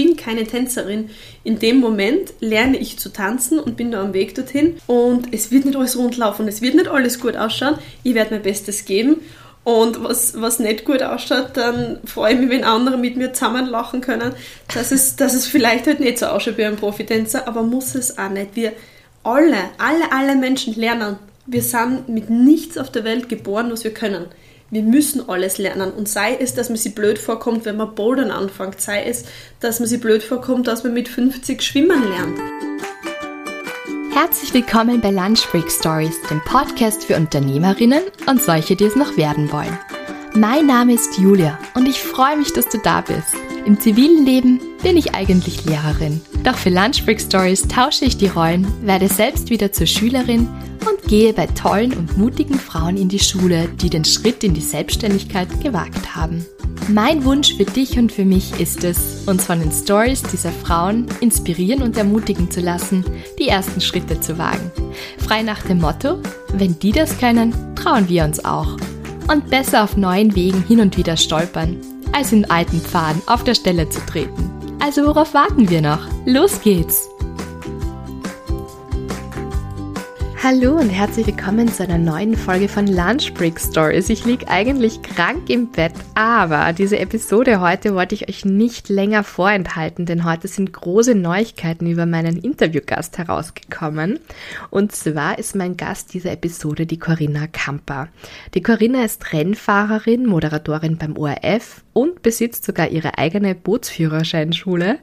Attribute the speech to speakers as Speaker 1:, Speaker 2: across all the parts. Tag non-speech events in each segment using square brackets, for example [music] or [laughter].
Speaker 1: bin keine Tänzerin. In dem Moment lerne ich zu tanzen und bin da am Weg dorthin und es wird nicht alles rund laufen, es wird nicht alles gut ausschauen. Ich werde mein Bestes geben und was, was nicht gut ausschaut, dann freue ich mich, wenn andere mit mir zusammen lachen können, dass es, dass es vielleicht halt nicht so ausschaut wie ein Profitänzer, aber muss es auch nicht. Wir alle, alle, alle Menschen lernen. Wir sind mit nichts auf der Welt geboren, was wir können. Wir müssen alles lernen. Und sei es, dass man sich blöd vorkommt, wenn man Bouldern anfängt, sei es, dass man sich blöd vorkommt, dass man mit 50 schwimmen lernt.
Speaker 2: Herzlich willkommen bei Lunch Break Stories, dem Podcast für Unternehmerinnen und solche, die es noch werden wollen. Mein Name ist Julia und ich freue mich, dass du da bist. Im zivilen Leben bin ich eigentlich Lehrerin. Doch für Lunch Break Stories tausche ich die Rollen, werde selbst wieder zur Schülerin und gehe bei tollen und mutigen Frauen in die Schule, die den Schritt in die Selbstständigkeit gewagt haben. Mein Wunsch für dich und für mich ist es, uns von den Stories dieser Frauen inspirieren und ermutigen zu lassen, die ersten Schritte zu wagen. Frei nach dem Motto, wenn die das können, trauen wir uns auch. Und besser auf neuen Wegen hin und wieder stolpern, als in alten Pfaden auf der Stelle zu treten. Also worauf warten wir noch? Los geht's! Hallo und herzlich willkommen zu einer neuen Folge von Lunch Break Stories. Ich liege eigentlich krank im Bett, aber diese Episode heute wollte ich euch nicht länger vorenthalten, denn heute sind große Neuigkeiten über meinen Interviewgast herausgekommen. Und zwar ist mein Gast dieser Episode die Corinna Kamper. Die Corinna ist Rennfahrerin, Moderatorin beim ORF und besitzt sogar ihre eigene Bootsführerscheinschule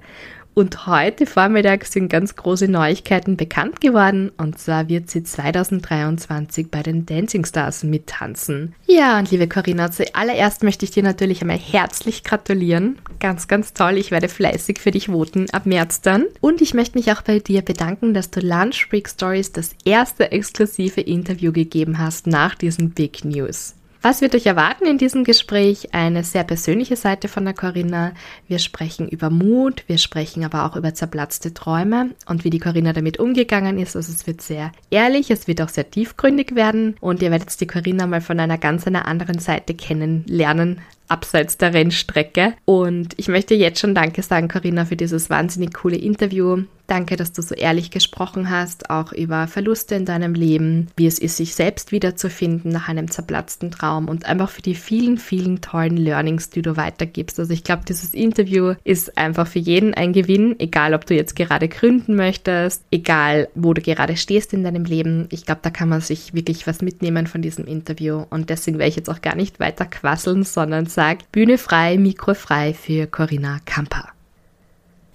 Speaker 2: und heute Vormittag sind ganz große Neuigkeiten bekannt geworden. Und zwar wird sie 2023 bei den Dancing Stars mittanzen. Ja, und liebe Corinna, zuallererst möchte ich dir natürlich einmal herzlich gratulieren. Ganz, ganz toll. Ich werde fleißig für dich voten ab März dann. Und ich möchte mich auch bei dir bedanken, dass du Lunch Break Stories das erste exklusive Interview gegeben hast nach diesen Big News. Was wird euch erwarten in diesem Gespräch? Eine sehr persönliche Seite von der Corinna. Wir sprechen über Mut, wir sprechen aber auch über zerplatzte Träume und wie die Corinna damit umgegangen ist. Also es wird sehr ehrlich, es wird auch sehr tiefgründig werden und ihr werdet die Corinna mal von einer ganz einer anderen Seite kennenlernen, abseits der Rennstrecke. Und ich möchte jetzt schon Danke sagen, Corinna, für dieses wahnsinnig coole Interview. Danke, dass du so ehrlich gesprochen hast, auch über Verluste in deinem Leben, wie es ist, sich selbst wiederzufinden nach einem zerplatzten Traum und einfach für die vielen, vielen tollen Learnings, die du weitergibst. Also ich glaube, dieses Interview ist einfach für jeden ein Gewinn, egal ob du jetzt gerade gründen möchtest, egal wo du gerade stehst in deinem Leben. Ich glaube, da kann man sich wirklich was mitnehmen von diesem Interview und deswegen werde ich jetzt auch gar nicht weiter quasseln, sondern sagt, Bühne frei, Mikro frei für Corinna Kamper.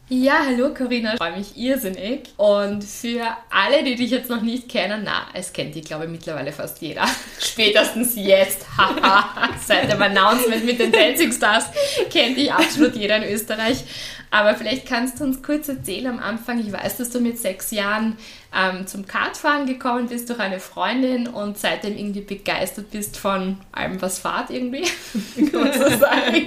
Speaker 3: Ja, hallo Corinna, ich freue mich irrsinnig. Und für alle, die dich jetzt noch nicht kennen, na, es kennt dich, glaube ich, mittlerweile fast jeder. [laughs] Spätestens jetzt, haha, [laughs] seit dem Announcement mit den Dancing Stars kennt dich absolut jeder in Österreich. Aber vielleicht kannst du uns kurz erzählen am Anfang. Ich weiß, dass du mit sechs Jahren ähm, zum Kartfahren gekommen bist durch eine Freundin und seitdem irgendwie begeistert bist von allem, was Fahrt irgendwie, [laughs] kann man so sagen,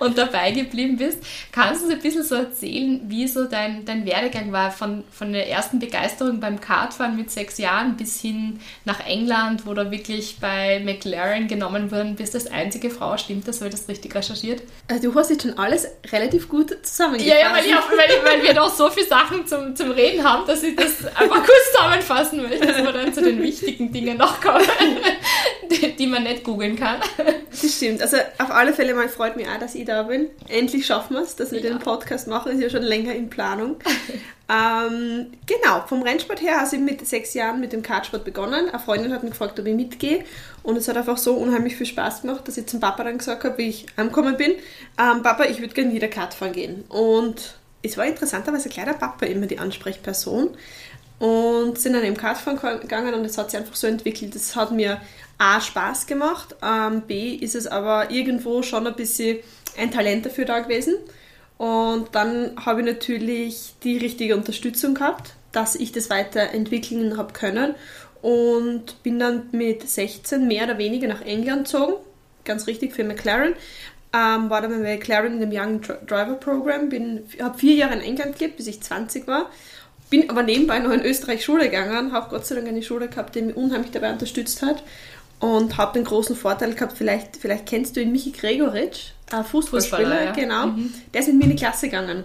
Speaker 3: und dabei geblieben bist. Kannst du uns ein bisschen so erzählen, wie so dein, dein Werdegang war von, von der ersten Begeisterung beim Kartfahren mit sechs Jahren bis hin nach England, wo du wirklich bei McLaren genommen worden bist als einzige Frau. Stimmt das? Habe ich das richtig recherchiert?
Speaker 1: Also du hast jetzt schon alles relativ gut zusammengefasst.
Speaker 3: Ja, ja, weil, hab, weil, weil wir doch so viele Sachen zum, zum Reden haben, dass ich das einfach kurz zusammenfassen möchte, dass wir dann zu den wichtigen Dingen noch kommen, [laughs] die, man nicht googeln kann.
Speaker 1: Das stimmt. Also auf alle Fälle mal freut mich auch, dass ich da bin. Endlich schaffen wir es, dass wir ja. den Podcast machen. Ist ja schon länger in Planung. [laughs] ähm, genau, vom Rennsport her habe ich mit sechs Jahren mit dem Kartsport begonnen. Eine Freundin hat mich gefragt, ob ich mitgehe. Und es hat einfach so unheimlich viel Spaß gemacht, dass ich zum Papa dann gesagt habe, wie ich angekommen bin, ähm, Papa, ich würde gerne wieder Kart fahren gehen. Und es war interessanterweise gleich der Papa immer die Ansprechperson und sind dann im Kartfahren gegangen und es hat sich einfach so entwickelt. Das hat mir A, Spaß gemacht, ähm, B, ist es aber irgendwo schon ein bisschen ein Talent dafür da gewesen. Und dann habe ich natürlich die richtige Unterstützung gehabt, dass ich das weiterentwickeln habe können. Und bin dann mit 16 mehr oder weniger nach England gezogen, ganz richtig für McLaren. Ähm, war dann bei McLaren in dem Young Driver Program, habe vier Jahre in England gelebt, bis ich 20 war. Bin aber nebenbei noch in Österreich Schule gegangen, habe Gott sei Dank eine Schule gehabt, die mich unheimlich dabei unterstützt hat und habe den großen Vorteil gehabt, vielleicht, vielleicht kennst du ihn, Michi Gregoritsch. äh, Fußballspieler, ja. genau, mhm. der ist mit mir in die Klasse gegangen.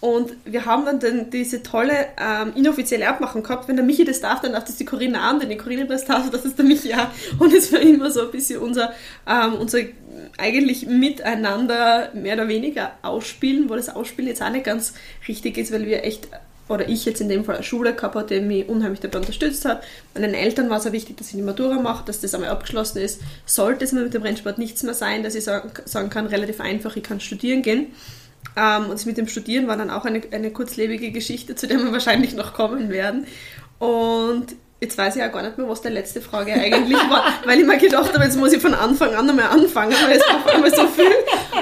Speaker 1: Und wir haben dann den, diese tolle ähm, inoffizielle Abmachung gehabt, wenn der Michi das darf, dann darf das die Corinna an, denn die Corinna das darf, das ist der Michi auch. Und es war immer so ein bisschen unser, ähm, unser eigentlich miteinander mehr oder weniger ausspielen, wo das Ausspielen jetzt auch nicht ganz richtig ist, weil wir echt, oder ich jetzt in dem Fall eine Schule gehabt habe, die mich unheimlich dabei unterstützt hat. Meinen Eltern war es auch wichtig, dass ich die Matura mache, dass das einmal abgeschlossen ist. Sollte es mir mit dem Rennsport nichts mehr sein, dass ich sagen, kann, relativ einfach, ich kann studieren gehen ähm, und mit dem Studieren war dann auch eine, eine kurzlebige Geschichte, zu der wir wahrscheinlich noch kommen werden. Und Jetzt weiß ich ja gar nicht mehr, was die letzte Frage eigentlich war, [laughs] weil ich mir gedacht habe, jetzt muss ich von Anfang an nochmal anfangen, weil es auf einmal so viel.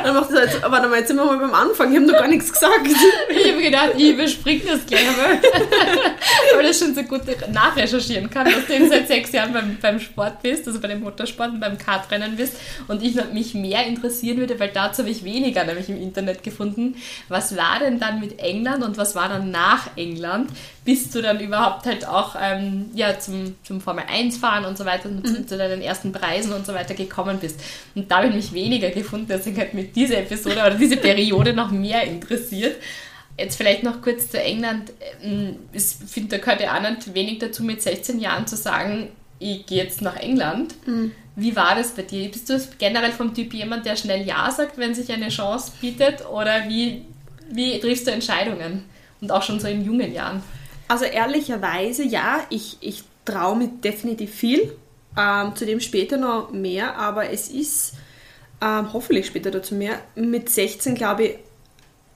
Speaker 1: Dann macht jetzt, mal, jetzt sind wir mal beim Anfang, ich habe noch gar nichts gesagt.
Speaker 3: Ich habe gedacht, ich überspringe das gleich einmal, [laughs] weil das schon so gut nachrecherchieren kann, dass du eben seit sechs Jahren beim, beim Sport bist, also bei dem Motorsport und beim Kartrennen bist und ich mich mehr interessieren würde, weil dazu habe ich weniger nämlich im Internet gefunden. Was war denn dann mit England und was war dann nach England? Bis du dann überhaupt halt auch ähm, ja, zum, zum Formel 1 fahren und so weiter und mhm. zu deinen ersten Preisen und so weiter gekommen bist. Und da habe ich mich weniger gefunden, deswegen hat mich diese Episode oder diese Periode noch mehr interessiert. Jetzt vielleicht noch kurz zu England. Ähm, ich finde, da gehört ja auch nicht wenig dazu, mit 16 Jahren zu sagen, ich gehe jetzt nach England. Mhm. Wie war das bei dir? Bist du generell vom Typ jemand, der schnell Ja sagt, wenn sich eine Chance bietet? Oder wie, wie triffst du Entscheidungen? Und auch schon so in jungen Jahren?
Speaker 1: Also ehrlicherweise, ja, ich, ich traue mir definitiv viel. Ähm, zu später noch mehr, aber es ist ähm, hoffentlich später dazu mehr. Mit 16 glaube ich,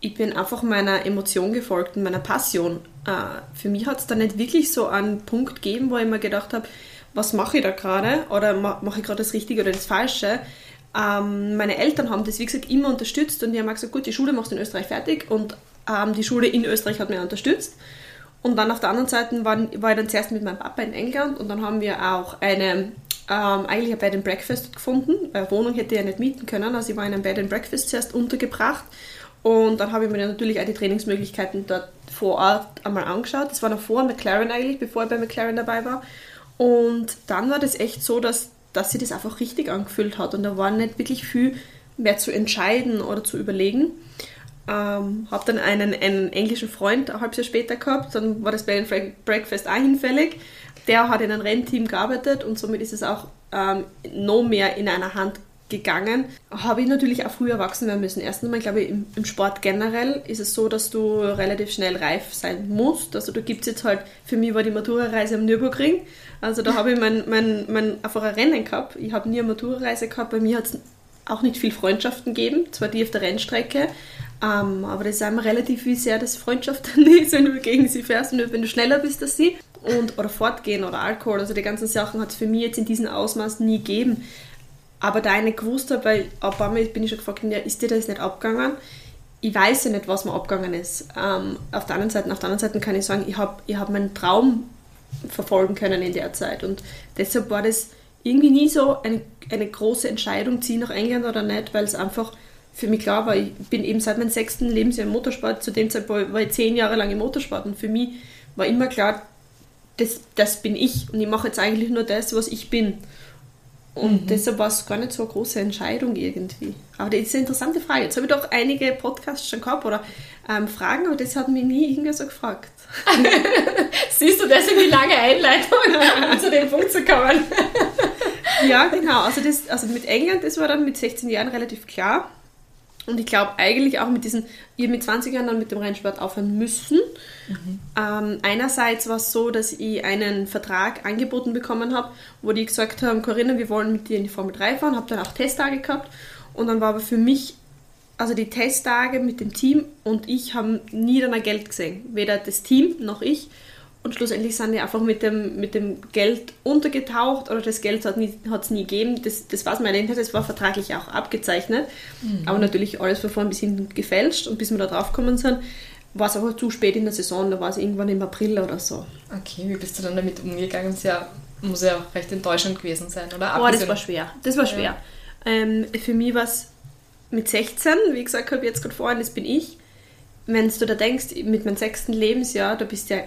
Speaker 1: ich bin einfach meiner Emotion gefolgt und meiner Passion. Äh, für mich hat es da nicht wirklich so einen Punkt gegeben, wo ich mir gedacht habe, was mache ich da gerade oder mache ich gerade das Richtige oder das Falsche. Ähm, meine Eltern haben das, wie gesagt, immer unterstützt und die haben gesagt, gut, die Schule machst du in Österreich fertig und ähm, die Schule in Österreich hat mir unterstützt. Und dann auf der anderen Seite war, war ich dann zuerst mit meinem Papa in England und dann haben wir auch eine, ähm, eigentlich ein Bed and Breakfast gefunden, weil Wohnung hätte ich ja nicht mieten können. Also ich war in einem Bed and Breakfast zuerst untergebracht und dann habe ich mir natürlich auch die Trainingsmöglichkeiten dort vor Ort einmal angeschaut. Das war noch vor McLaren eigentlich, bevor ich bei McLaren dabei war. Und dann war das echt so, dass, dass sie das einfach richtig angefühlt hat und da war nicht wirklich viel mehr zu entscheiden oder zu überlegen. Ähm, habe dann einen, einen englischen Freund ein halbes Jahr später gehabt, dann war das bei den Breakfast auch hinfällig. Der hat in einem Rennteam gearbeitet und somit ist es auch ähm, noch mehr in einer Hand gegangen. Habe ich natürlich auch früh erwachsen werden müssen. Erstens einmal, glaube ich, im, im, Sport generell ist es so, dass du relativ schnell reif sein musst. Also da gibt es jetzt halt, für mich war die Matura-Reise am Nürburgring. Also da habe ich mein, mein, mein, einfach ein Rennen gehabt. Ich habe nie eine Matura-Reise gehabt. Bei mir hat es auch nicht viel Freundschaften gegeben, zwar die auf der Rennstrecke, ähm, aber das ist einmal relativ, wie sehr das Freundschaft [laughs] dann ist, wenn du gegen sie fährst und wenn du schneller bist als sie. Und, oder Fortgehen oder Alkohol, also die ganzen Sachen hat es für mich jetzt in diesem Ausmaß nie gegeben. Aber da ich nicht gewusst habe, weil ein paar Mal bin ich schon gefragt, ja, ist dir das nicht abgegangen? Ich weiß ja nicht, was mir abgegangen ist. Ähm, auf, der anderen Seite, auf der anderen Seite kann ich sagen, ich habe ich hab meinen Traum verfolgen können in der Zeit. Und deshalb war das irgendwie nie so eine, eine große Entscheidung, ziehe nach England oder nicht, weil es einfach für mich klar war, ich bin eben seit meinem sechsten Lebensjahr im Motorsport, zu dem Zeitpunkt war ich zehn Jahre lang im Motorsport und für mich war immer klar, das, das bin ich und ich mache jetzt eigentlich nur das, was ich bin. Und mhm. deshalb war es gar nicht so eine große Entscheidung irgendwie. Aber das ist eine interessante Frage. Jetzt habe ich doch einige Podcasts schon gehabt oder ähm, Fragen, aber das hat mich nie irgendwie so gefragt. [laughs]
Speaker 3: Siehst du, das ist die lange Einleitung, [laughs] um zu dem Punkt zu kommen.
Speaker 1: ja, genau. Also, das, also mit England, das war dann mit 16 Jahren relativ klar. Und ich glaube eigentlich auch mit diesen, ihr mit 20 Jahren dann mit dem Rennsport aufhören müssen. Mhm. Ähm, einerseits war es so, dass ich einen Vertrag angeboten bekommen habe, wo die gesagt haben, Corinna, wir wollen mit dir in die Formel 3 fahren, habe dann auch Testtage gehabt. Und dann war aber für mich, also die Testtage mit dem Team und ich haben nie dann ein Geld gesehen. Weder das Team noch ich. Und schlussendlich sind die einfach mit dem, mit dem Geld untergetaucht oder das Geld hat es nie gegeben. Das, das weiß man nicht, das war vertraglich auch abgezeichnet. Mhm. Aber natürlich alles von vorn bis hinten gefälscht. Und bis wir da drauf gekommen sind, war es aber zu spät in der Saison, da war es irgendwann im April oder so.
Speaker 3: Okay, wie bist du dann damit umgegangen? Das ja, muss ja recht enttäuschend gewesen sein, oder?
Speaker 1: Oh, das war schwer. Das war schwer. Ja. Ähm, für mich war es mit 16, wie gesagt, habe ich jetzt gerade vorhin, das bin ich. Wenn du da denkst, mit meinem sechsten Lebensjahr, da bist du ja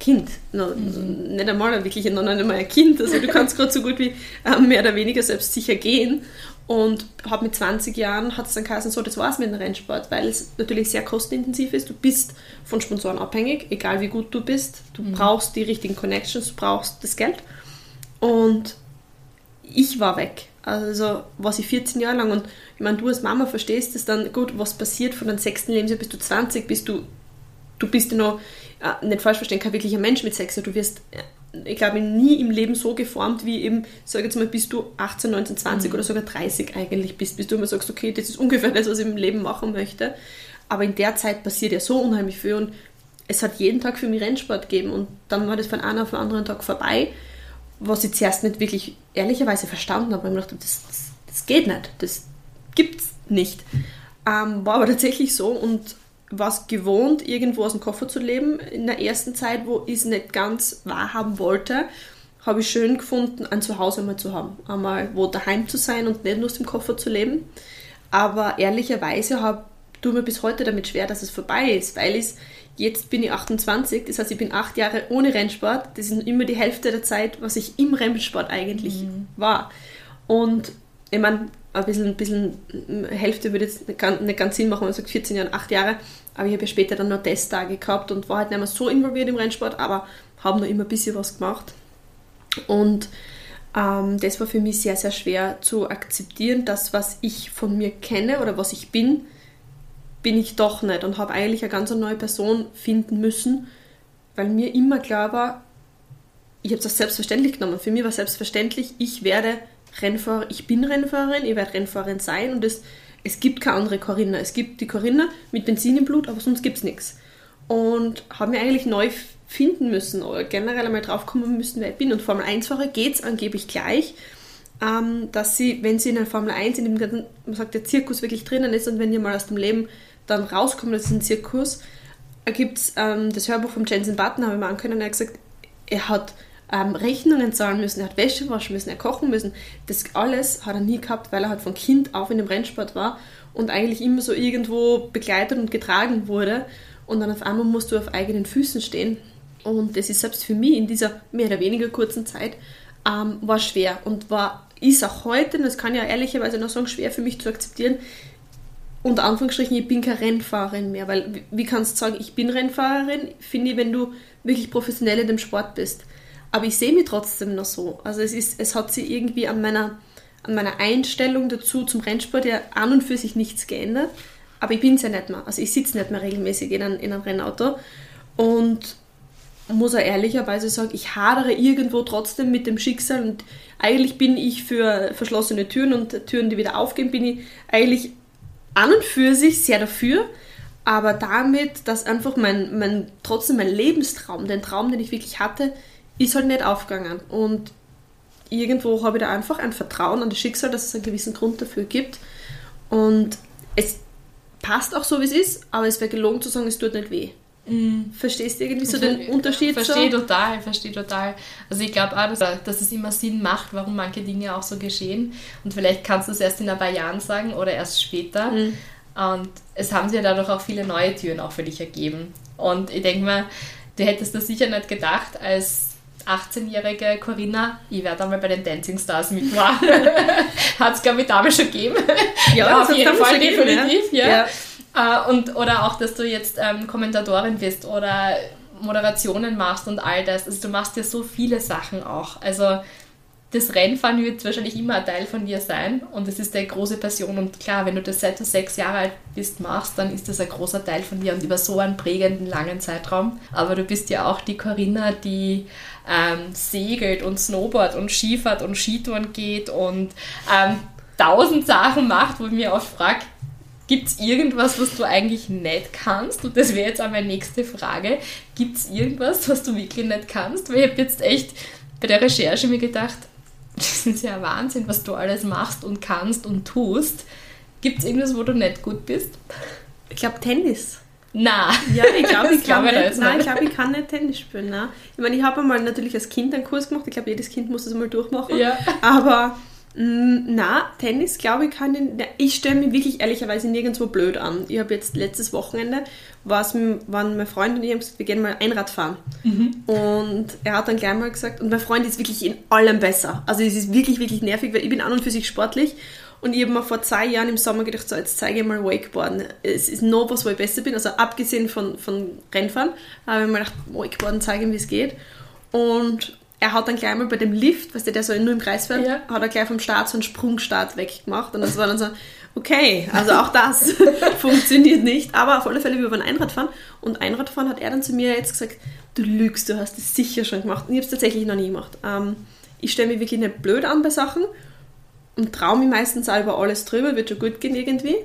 Speaker 1: Kind. No, mhm. Nicht einmal wirklich, noch nicht einmal ein Kind. Also du kannst gerade so gut wie äh, mehr oder weniger selbstsicher gehen. Und habe mit 20 Jahren hat es dann geheißen, so, das war's mit dem Rennsport, weil es natürlich sehr kostenintensiv ist. Du bist von Sponsoren abhängig, egal wie gut du bist. Du mhm. brauchst die richtigen Connections, du brauchst das Geld. Und ich war weg. Also war ich 14 Jahre lang und ich meine, du als Mama verstehst es dann gut, was passiert von deinem sechsten Lebensjahr bis du 20, bist du, du bist ja noch, äh, nicht falsch verstehen, kein wirklicher Mensch mit Sex, du wirst, äh, ich glaube, nie im Leben so geformt, wie eben, sag jetzt mal, bis du 18, 19, 20 mhm. oder sogar 30 eigentlich bist, bis du immer sagst, okay, das ist ungefähr das, was ich im Leben machen möchte. Aber in der Zeit passiert ja so unheimlich viel und es hat jeden Tag für mich Rennsport gegeben und dann war das von einem auf den anderen Tag vorbei was ich zuerst nicht wirklich ehrlicherweise verstanden habe. Ich dachte, das, das, das geht nicht, das gibt's nicht. Ähm, war aber tatsächlich so und war es gewohnt, irgendwo aus dem Koffer zu leben. In der ersten Zeit, wo ich es nicht ganz wahrhaben wollte, habe ich schön gefunden, ein Zuhause mal zu haben. Einmal wo daheim zu sein und nicht nur aus dem Koffer zu leben. Aber ehrlicherweise habe tue mir bis heute damit schwer, dass es vorbei ist, weil ich Jetzt bin ich 28, das heißt, ich bin acht Jahre ohne Rennsport. Das ist immer die Hälfte der Zeit, was ich im Rennsport eigentlich mhm. war. Und ich meine, ein bisschen, ein bisschen Hälfte würde jetzt nicht ganz Sinn machen, wenn man sagt 14 Jahre, 8 Jahre. Aber ich habe ja später dann noch Testtage gehabt und war halt nicht mehr so involviert im Rennsport, aber habe noch immer ein bisschen was gemacht. Und ähm, das war für mich sehr, sehr schwer zu akzeptieren, dass was ich von mir kenne oder was ich bin, bin ich doch nicht und habe eigentlich eine ganz neue Person finden müssen, weil mir immer klar war, ich habe das selbstverständlich genommen. Für mich war selbstverständlich, ich werde Rennfahrer, ich bin Rennfahrerin, ich werde Rennfahrerin sein und es, es gibt keine andere Corinna. Es gibt die Corinna mit Benzin im Blut, aber sonst gibt es nichts. Und habe mir eigentlich neu finden müssen oder generell einmal drauf kommen müssen, wer ich bin. Und Formel 1-Fahrer geht es angeblich gleich, ähm, dass sie, wenn sie in der Formel 1 in dem ganzen, man sagt, der Zirkus wirklich drinnen ist und wenn ihr mal aus dem Leben dann rauskommt aus diesem Zirkus, gibt es ähm, das Hörbuch von Jensen Button, habe ich mal angekönnen, er hat gesagt, er hat ähm, Rechnungen zahlen müssen, er hat Wäsche waschen müssen, er kochen müssen. Das alles hat er nie gehabt, weil er halt von Kind auf in dem Rennsport war und eigentlich immer so irgendwo begleitet und getragen wurde. Und dann auf einmal musst du auf eigenen Füßen stehen. Und das ist selbst für mich in dieser mehr oder weniger kurzen Zeit ähm, war schwer und war ist auch heute, und das kann ich ja ehrlicherweise noch sagen, schwer für mich zu akzeptieren, unter Anführungsstrichen, ich bin keine Rennfahrerin mehr, weil wie kannst du sagen, ich bin Rennfahrerin, finde ich, wenn du wirklich professionell in dem Sport bist. Aber ich sehe mich trotzdem noch so. Also es, ist, es hat sich irgendwie an meiner, an meiner Einstellung dazu zum Rennsport ja an und für sich nichts geändert. Aber ich bin es ja nicht mehr. Also ich sitze nicht mehr regelmäßig in, ein, in einem Rennauto. Und muss er ehrlicherweise sagen, ich hadere irgendwo trotzdem mit dem Schicksal und eigentlich bin ich für verschlossene Türen und Türen, die wieder aufgehen, bin ich eigentlich an und für sich sehr dafür, aber damit, dass einfach mein, mein, trotzdem mein Lebenstraum, den Traum, den ich wirklich hatte, ist halt nicht aufgegangen. Und irgendwo habe ich da einfach ein Vertrauen an das Schicksal, dass es einen gewissen Grund dafür gibt. Und es passt auch so, wie es ist, aber es wäre gelogen zu sagen, es tut nicht weh. Mhm. Verstehst du irgendwie so den Unterschied?
Speaker 3: Verstehe so? total, verstehe total. Also ich glaube auch, dass, dass, es immer Sinn macht, warum manche Dinge auch so geschehen. Und vielleicht kannst du es erst in ein paar Jahren sagen oder erst später. Mhm. Und es haben sich ja dadurch auch viele neue Türen auch für dich ergeben. Und ich denke mal, du hättest das sicher nicht gedacht, als 18-jährige Corinna, ich werde einmal bei den Dancing Stars mitmachen. [laughs] [laughs] Hat es, glaube ich, damals schon gegeben. Ja, ja auf jeden Fall, definitiv. Ja. ja. Äh, und, oder auch, dass du jetzt ähm, Kommentatorin bist oder Moderationen machst und all das. Also du machst ja so viele Sachen auch. Also das Rennfahren wird wahrscheinlich immer ein Teil von dir sein und es ist eine große Passion und klar, wenn du das seit du sechs Jahre alt bist machst, dann ist das ein großer Teil von dir und über so einen prägenden langen Zeitraum. Aber du bist ja auch die Corinna, die ähm, segelt und Snowboard und Skifahrt und Skitouren geht und ähm, tausend Sachen macht, wo ich mir oft frage, Gibt es irgendwas, was du eigentlich nicht kannst? Und das wäre jetzt auch meine nächste Frage. Gibt es irgendwas, was du wirklich nicht kannst? Weil ich habe jetzt echt bei der Recherche mir gedacht, [laughs] das ist ja Wahnsinn, was du alles machst und kannst und tust. Gibt es irgendwas, wo du nicht gut bist?
Speaker 1: Ich glaube Tennis.
Speaker 3: Na,
Speaker 1: ja, ich glaube, [laughs] ich, glaub, ich, nein, ich, glaub, ich kann nicht Tennis spielen. Nein. Ich meine, ich habe einmal natürlich als Kind einen Kurs gemacht. Ich glaube, jedes Kind muss das mal durchmachen. Ja. Aber Na, Tennis, glaube ich, kann ich. Ich stelle mich wirklich ehrlicherweise nirgendwo blöd an. Ich habe jetzt letztes Wochenende, waren mein Freund und ich haben gesagt, wir gehen mal Einrad fahren. Und er hat dann gleich mal gesagt, und mein Freund ist wirklich in allem besser. Also es ist wirklich, wirklich nervig, weil ich bin an und für sich sportlich. Und ich habe mir vor zwei Jahren im Sommer gedacht, so jetzt zeige ich mal Wakeboarden. Es ist noch was, wo ich besser bin. Also abgesehen von, von Rennfahren, habe ich mir gedacht, Wakeboarden zeigen, wie es geht. Und er hat dann gleich mal bei dem Lift, weißt du, der so nur im Kreis fährt,
Speaker 3: Ja.
Speaker 1: hat er gleich vom Start so einen Sprungstart weggemacht. Und das war dann so, okay, also auch das [laughs] funktioniert nicht. Aber auf alle Fälle, wir waren Einradfahren. Und Einradfahren hat er dann zu mir jetzt gesagt, du lügst, du hast es sicher schon gemacht. Und ich habe es tatsächlich noch nie gemacht. Ähm, ich stelle mich wirklich nicht blöd an bei Sachen und traue mich meistens auch über alles drüber, wird schon gut gehen irgendwie.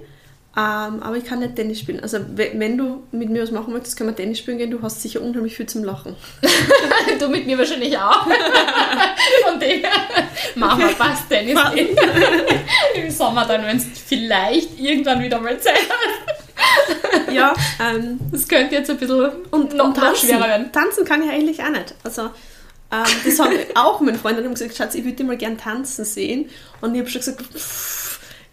Speaker 1: Ähm, aber ich kann nicht Tennis spielen. Also we- wenn du mit mir was machen möchtest, können wir Tennis spielen gehen. Du hast sicher unheimlich viel zum Lachen. [laughs]
Speaker 3: Du mit mir wahrscheinlich auch. [laughs] Von dem her machen wir fast Tennis gehen. [laughs] Im Sommer dann, wenn es vielleicht irgendwann wieder mal Zeit hat.
Speaker 1: Ja, ähm,
Speaker 3: Das könnte jetzt ein bisschen
Speaker 1: und,
Speaker 3: noch,
Speaker 1: und tanzen.
Speaker 3: schwerer werden.
Speaker 1: Tanzen kann ich eigentlich auch nicht. Also ähm, das haben auch meine Freunde gesagt, Schatz, ich würde dich mal gern tanzen sehen. Und ich habe schon gesagt, pff,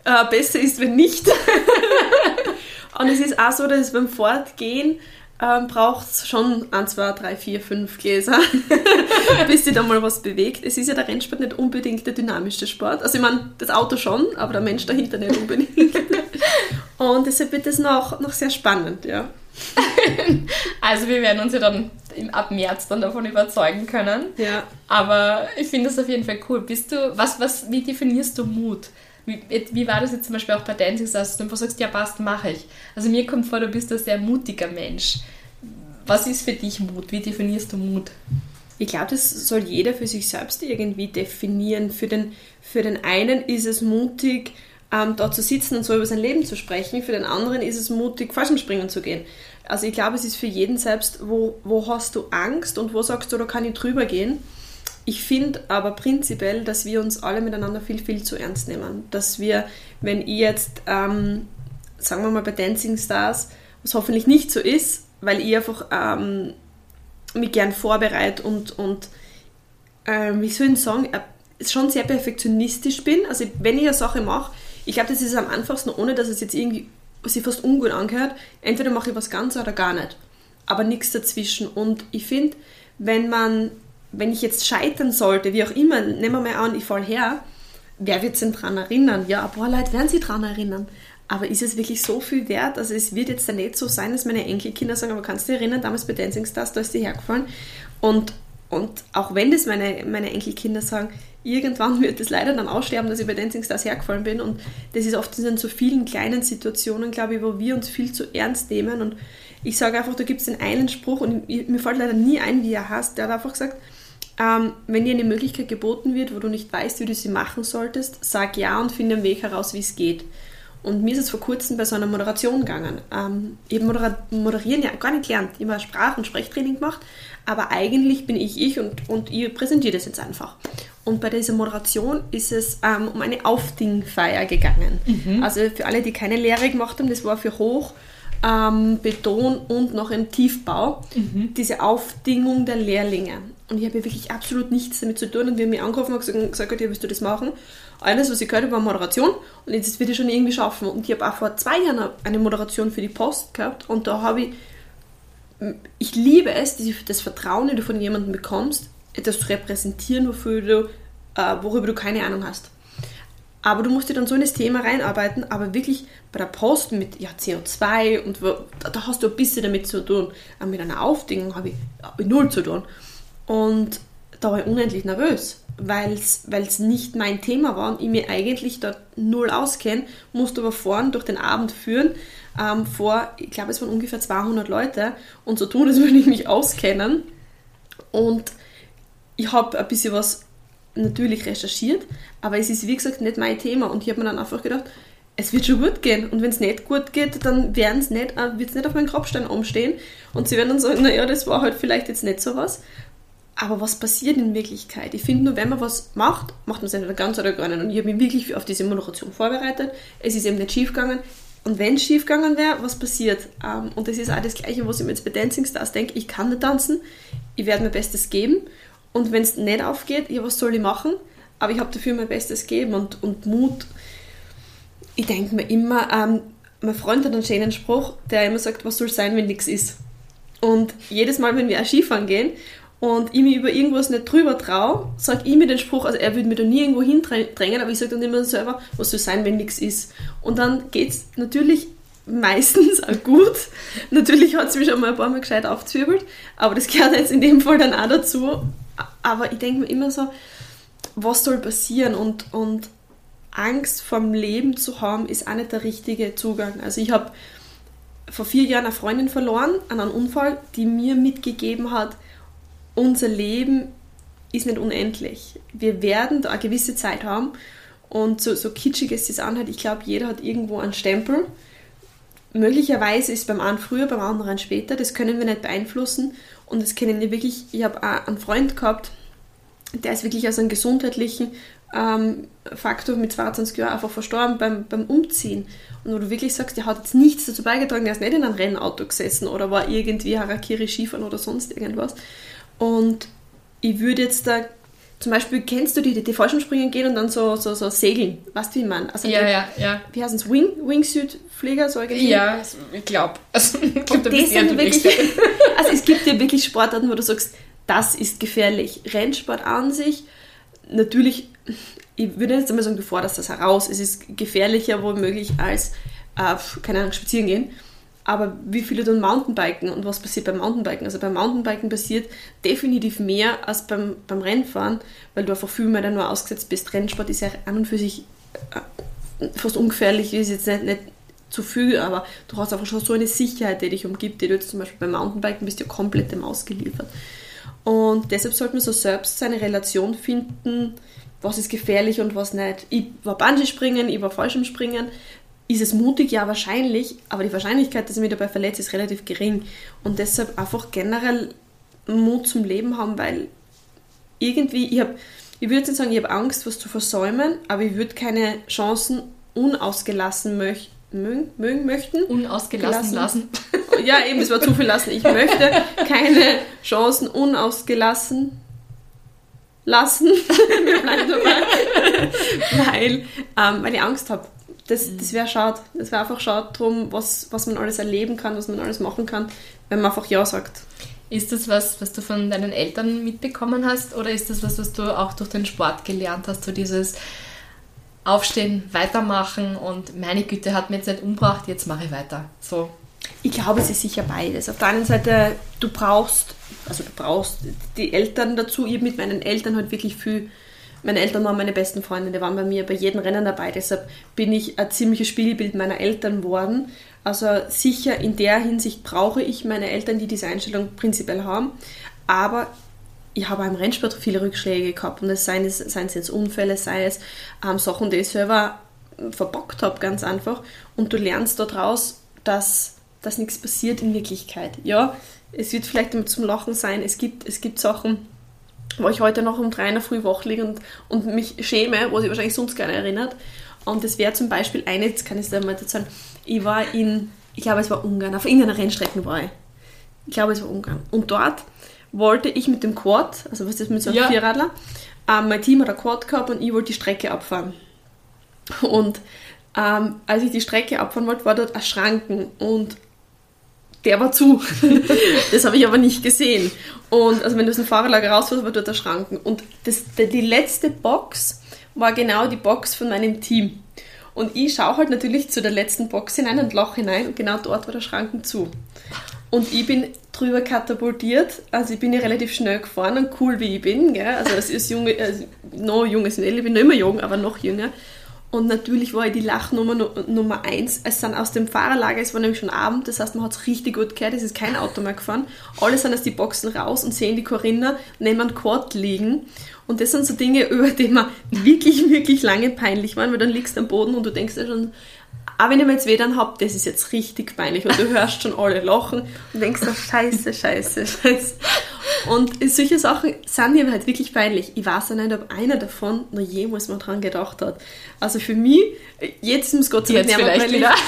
Speaker 1: äh, besser ist, wenn nicht. [laughs] und es ist auch so, dass beim Fortgehen ähm, braucht es schon 1, 2, 3, 4, 5 Gläser, [laughs] bis sich da mal was bewegt. Es ist ja der Rennsport nicht unbedingt der dynamischste Sport. Also ich meine, das Auto schon, aber der Mensch dahinter nicht unbedingt. [laughs] Und deshalb wird es noch, noch sehr spannend, ja.
Speaker 3: Also wir werden uns ja dann ab März dann davon überzeugen können.
Speaker 1: Ja.
Speaker 3: Aber ich finde das auf jeden Fall cool. Bist du, was, was, wie definierst du Mut? Wie, wie war das jetzt zum Beispiel auch bei Dancing Stars, dass du einfach sagst, ja passt, mache ich. Also mir kommt vor, du bist ein sehr mutiger Mensch. Was ist für dich Mut? Wie definierst du Mut?
Speaker 1: Ich glaube, das soll jeder für sich selbst irgendwie definieren. Für den, für den einen ist es mutig, ähm, da zu sitzen und so über sein Leben zu sprechen. Für den anderen ist es mutig, Fallschirmspringen zu gehen. Also ich glaube, es ist für jeden selbst, wo, wo hast du Angst und wo sagst du, da kann ich drüber gehen. Ich finde aber prinzipiell, dass wir uns alle miteinander viel, viel zu ernst nehmen. Dass wir, wenn ich jetzt, ähm, sagen wir mal bei Dancing Stars, was hoffentlich nicht so ist, weil ich einfach ähm, mich gern vorbereite und, und ähm, wie soll ich sagen, äh, schon sehr perfektionistisch bin. Also wenn ich eine Sache mache, ich glaube, das ist am einfachsten, ohne dass es jetzt irgendwie sich fast ungut angehört. Entweder mache ich was ganz oder gar nicht. Aber nichts dazwischen. Und ich finde, wenn man, wenn ich jetzt scheitern sollte, wie auch immer, nehmen wir mal an, ich fall her, wer wird sich denn dran erinnern? Ja, ein paar Leute werden sich dran erinnern. Aber ist es wirklich so viel wert? Also es wird jetzt dann nicht so sein, dass meine Enkelkinder sagen, aber kannst du dich erinnern, damals bei Dancing Stars, da ist die hergefallen. Und, und auch wenn das meine, meine Enkelkinder sagen, irgendwann wird es leider dann aussterben, dass ich bei Dancing Stars hergefallen bin. Und das ist oft in so vielen kleinen Situationen, glaube ich, wo wir uns viel zu ernst nehmen. Und ich sage einfach, da gibt es den einen Spruch, und mir fällt leider nie ein, wie er heißt, der hat einfach gesagt, ähm, wenn dir eine Möglichkeit geboten wird, wo du nicht weißt, wie du sie machen solltest, sag ja und finde einen Weg heraus, wie es geht. Und mir ist es vor kurzem bei so einer Moderation gegangen. Ähm, ich habe Modera Moderieren ja gar nicht gelernt. Ich habe Sprach- und Sprechtraining gemacht, aber eigentlich bin ich ich und, und ich präsentiere das jetzt einfach. Und bei dieser Moderation ist es ähm, um eine Aufdingfeier gegangen. Also für alle, die keine Lehre gemacht haben, das war für Hoch, ähm, Beton und noch im Tiefbau, diese Aufdingung der Lehrlinge. Und ich habe ja wirklich absolut nichts damit zu tun. Und wir haben mich angerufen und gesagt, ja, willst du das machen? Alles, was ich gehört habe, war Moderation. Und jetzt wird ich schon irgendwie schaffen. Und ich habe auch vor zwei Jahren eine Moderation für die Post gehabt. Und da habe ich, ich liebe es, das Vertrauen, das du von jemandem bekommst, etwas zu repräsentieren, wofür du, äh, worüber du keine Ahnung hast. Aber du musst dir dann so in das Thema reinarbeiten, aber wirklich bei der Post mit ja, CO2 und da, hast du ein bisschen damit zu tun. Aber mit einer Aufdingung habe ich, hab ich null zu tun. Und da war ich unendlich nervös, weil es nicht mein Thema war und ich mir eigentlich dort null auskenne, musste aber vorn durch den Abend führen ähm, vor, ich glaube es waren ungefähr 200 Leute und so tun, als würde ich mich auskennen. Und ich habe ein bisschen was natürlich recherchiert, aber es ist wie gesagt nicht mein Thema und ich habe mir dann einfach gedacht, es wird schon gut gehen und wenn es nicht gut geht, dann werden nicht, äh, wird es nicht auf meinen Grabstein umstehen und sie werden dann sagen, naja, das war halt vielleicht jetzt nicht so was. Aber was passiert in Wirklichkeit? Ich finde nur, wenn man was macht, macht man es entweder ganz oder gar nicht. Und ich habe mich wirklich auf diese Moderation vorbereitet. Es ist eben nicht schief gegangen. Und wenn es schief gegangen wäre, was passiert? Ähm, und das ist auch das Gleiche, was ich mir jetzt bei Dancing Stars denke. Ich kann nicht tanzen, ich werde mein Bestes geben. Und wenn es nicht aufgeht, ja, was soll ich machen? aber ich habe dafür mein Bestes gegeben und, und Mut. Ich denke mir immer, ähm, mein Freund hat einen schönen Spruch, der immer sagt, was soll sein, wenn nichts ist. Und jedes Mal, wenn wir auch Skifahren gehen und ich mich über irgendwas nicht drüber traue, sage ich mir den Spruch, also er würde mir da nie irgendwo hindrängen, aber ich sage dann immer selber, was soll sein, wenn nichts ist. Und dann geht es natürlich meistens auch gut. natürlich hat es mich schon mal ein paar Mal gescheit aufzwirbelt, aber das gehört jetzt in dem Fall dann auch dazu. Aber ich denke mir immer so, was soll passieren und, und Angst vom Leben zu haben, ist auch nicht der richtige Zugang. Also ich habe vor vier Jahren eine Freundin verloren an einem Unfall, die mir mitgegeben hat, unser Leben ist nicht unendlich. Wir werden da eine gewisse Zeit haben und so, so kitschig es sich anhört, ich glaube, jeder hat irgendwo einen Stempel. Möglicherweise ist beim einen früher, beim anderen später, das können wir nicht beeinflussen und das können wir wirklich, ich habe einen Freund gehabt, der ist wirklich aus einem gesundheitlichen ähm, Faktor mit 22 Jahren einfach verstorben beim, beim Umziehen. Und wo du wirklich sagst, der hat jetzt nichts dazu beigetragen, der ist nicht in einem Rennauto gesessen oder war irgendwie Harakiri Skifahren oder sonst irgendwas. Und ich würde jetzt da, zum Beispiel, kennst du die, die, die Fallschirmspringen gehen und dann so, so, so segeln? Weißt du, wie man?
Speaker 3: Also ja, die, ja, ja.
Speaker 1: Wie heißt es? Wing, Wingsuit-Pfleger, so
Speaker 3: irgendwie? Ja, ich glaube. [laughs] Also, [laughs]
Speaker 1: also es gibt ja wirklich Sportarten, wo du sagst, das ist gefährlich. Rennsport an sich, natürlich, ich würde jetzt einmal sagen, du forderst das heraus. Es ist gefährlicher womöglich als, äh, keine Ahnung, spazieren gehen. Aber wie viele tun Mountainbiken und was passiert beim Mountainbiken? Also beim Mountainbiken passiert definitiv mehr als beim, beim Rennfahren, weil du einfach viel mehr dann nur ausgesetzt bist. Rennsport ist ja an und für sich äh, fast ungefährlich, ist jetzt nicht, nicht zu viel, aber du hast einfach schon so eine Sicherheit, die dich umgibt, die du jetzt zum Beispiel beim Mountainbiken bist ja komplett dem ausgeliefert. Und deshalb sollte man so selbst seine Relation finden, was ist gefährlich und was nicht. Ich war Bungee-Springen, ich war Fallschirmspringen. Ist es mutig? Ja, wahrscheinlich. Aber die Wahrscheinlichkeit, dass ich mich dabei verletze, ist relativ gering. Und deshalb einfach generell Mut zum Leben haben, weil irgendwie, ich habe, ich würde nicht sagen, ich habe Angst, was zu versäumen, aber ich würde keine Chancen unausgelassen möchten mögen, mögen möchten.
Speaker 3: Unausgelassen lassen. [laughs]
Speaker 1: Ja, eben, es war zu viel lassen. Ich möchte keine Chancen unausgelassen lassen. [laughs] [laughs] weil, ähm, weil ich Angst habe. Das, das wäre schade. Das wäre einfach schade drum, was, was man alles erleben kann, was man alles machen kann, wenn man einfach Ja sagt.
Speaker 3: Ist das was, was du von deinen Eltern mitbekommen hast oder ist das was, was du auch durch den Sport gelernt hast, so dieses aufstehen, weitermachen und meine Güte hat mir jetzt nicht umgebracht, jetzt mache ich weiter. So.
Speaker 1: Ich glaube, es ist sicher beides. Auf der einen Seite, du brauchst, also du brauchst die Eltern dazu. Ich habe mit meinen Eltern halt wirklich viel, meine Eltern waren meine besten Freunde, die waren bei mir bei jedem Rennen dabei. Deshalb bin ich ein ziemliches Spiegelbild meiner Eltern geworden. Also sicher in der Hinsicht brauche ich meine Eltern, die diese Einstellung prinzipiell haben. Aber ich habe im Rennsport viele Rückschläge gehabt und es seien es, seien es jetzt Unfälle, sei es ähm, Sachen, die ich selber verbockt habe, ganz einfach. Und du lernst daraus, dass, dass nichts passiert in Wirklichkeit. Ja, es wird vielleicht immer zum Lachen sein, es gibt, es gibt Sachen, wo ich heute noch um drei in der Früh wach liege und, und mich schäme, wo sich wahrscheinlich sonst keiner erinnert. Und das wäre zum Beispiel eine, jetzt kann ich es dir mal sagen, ich war in, ich glaube es war Ungarn, auf irgendeiner Rennstrecke war ich. Ich glaube es war Ungarn. Und dort wollte ich mit dem Quad, also was ist das mit so einem ja. Vierradler, ähm, mein Team hat ein Quad gehabt und ich wollte die Strecke abfahren. Und ähm, als ich die Strecke abfahren wollte, war dort ein Schranken und der war zu. [laughs] das habe ich aber nicht gesehen. Und also wenn du aus dem Fahrerlager rausfährst, war dort der Schranken. Und das, die letzte Box war genau die Box von meinem Team. Und ich schaue halt natürlich zu der letzten Box hinein, ein Loch hinein und genau dort war der Schranken zu. Und ich bin drüber katapultiert. Also ich bin ja relativ schnell gefahren und cool wie ich bin. Gell? Also es ist junge, also noch junges Mädel, ich bin noch immer jung, aber noch jünger. Und natürlich war ich die Lachnummer Nummer eins. Es sind aus dem Fahrerlager, es war nämlich schon Abend, das heißt, man hat es richtig gut gehört, es ist kein Auto mehr gefahren. Alle sind aus die Boxen raus und sehen die Corinna neben einem Quad liegen. Und das sind so Dinge, [laughs] über die mir wirklich, wirklich lange peinlich waren, weil dann liegst du am Boden und du denkst ja schon, aber wenn ich mir jetzt weh dann habe, das ist jetzt richtig peinlich und du hörst schon alle lachen und denkst so, scheiße, scheiße, [laughs] scheiße. Und solche Sachen sind mir halt wirklich peinlich. Ich weiß ja nicht, ob einer davon noch jemals mal dran gedacht hat. Also für mich, jetzt muss Gott sei
Speaker 3: Dank jetzt vielleicht wieder. [laughs]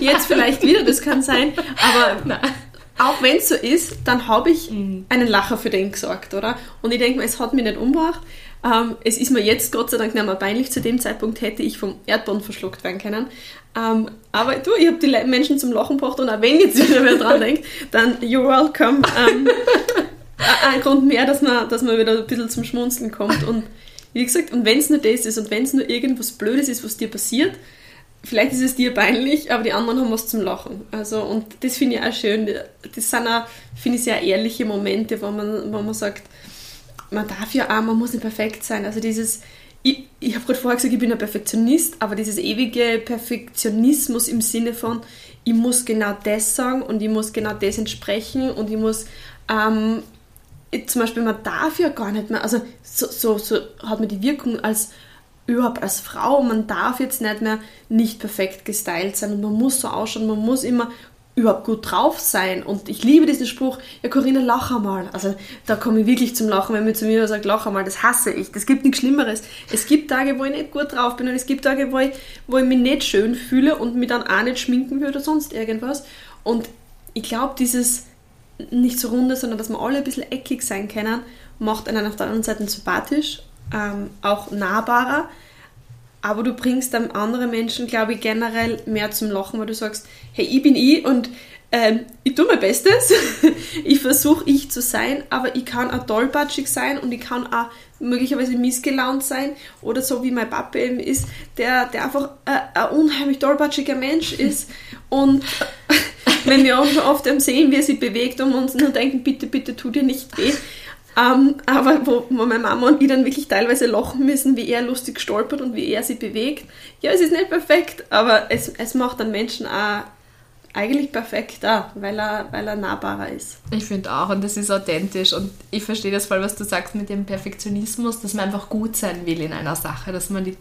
Speaker 1: Jetzt vielleicht wieder, das kann sein. Aber [laughs] Nein. auch wenn es so ist, dann habe ich mhm. einen Lacher für den gesorgt, oder? Und ich denke mir, es hat mich nicht umgebracht. Ähm, es ist mir jetzt Gott sei Dank nicht mehr peinlich. Zu dem Zeitpunkt hätte ich vom Erdboden verschluckt werden können. Ähm, aber du, ich habe die Menschen zum Lachen gebracht und auch wenn jetzt wieder wer dran [laughs] denkt, dann you're welcome. Ähm, ein Grund mehr, dass man, dass man wieder ein bisschen zum Schmunzeln kommt. Und wie gesagt, und wenn es nur das ist und wenn es nur irgendwas Blödes ist, was dir passiert, vielleicht ist es dir peinlich, aber die anderen haben was zum Lachen. Also, und das finde ich auch schön. Das sind auch, finde ich, sehr ehrliche Momente, wo man, wo man sagt, man darf ja auch, man muss nicht perfekt sein. Also dieses, ich, ich habe gerade vorher gesagt, ich bin ein Perfektionist, aber dieses ewige Perfektionismus im Sinne von, ich muss genau das sagen und ich muss genau das entsprechen und ich muss ähm, zum Beispiel, man darf ja gar nicht mehr, also so, so, so hat man die Wirkung als überhaupt als Frau, man darf jetzt nicht mehr nicht perfekt gestylt sein und man muss so ausschauen, man muss immer überhaupt gut drauf sein. Und ich liebe diesen Spruch, ja Corinna, lach einmal. Also da komme ich wirklich zum Lachen, wenn mir zu mir sagt, lach einmal, das hasse ich. Das gibt nichts Schlimmeres. Es gibt Tage, wo ich nicht gut drauf bin und es gibt Tage, wo ich, wo ich mich nicht schön fühle und mich dann auch nicht schminken würde oder sonst irgendwas. Und ich glaube, dieses nicht so runde, sondern dass wir alle ein bisschen eckig sein können, macht einen auf der anderen Seite sympathisch, ähm, auch nahbarer. Aber du bringst dann andere Menschen, glaube ich, generell mehr zum Lachen, weil du sagst, hey, ich bin ich und ähm, ich tue mein Bestes. [laughs] ich versuche ich zu sein, aber ich kann auch tollpatschig sein und ich kann auch möglicherweise missgelaunt sein oder so wie mein Papa eben ist, der, der einfach äh, ein unheimlich tollpatschiger Mensch ist und [laughs] wenn wir auch oft sehen, wie er sich bewegt und uns nur denken, bitte, bitte tu dir nicht weh. Ähm, aber wo, wo meine Mama und ich dann wirklich teilweise lachen müssen, wie er lustig stolpert und wie er sich bewegt. Ja, es ist nicht perfekt, aber es, es macht dann Menschen auch eigentlich perfekt auch, weil er, weil er nahbarer ist.
Speaker 3: Ich finde auch, und das ist authentisch. Und ich verstehe das voll, was du sagst mit dem Perfektionismus, dass man einfach gut sein will in einer Sache, dass man die,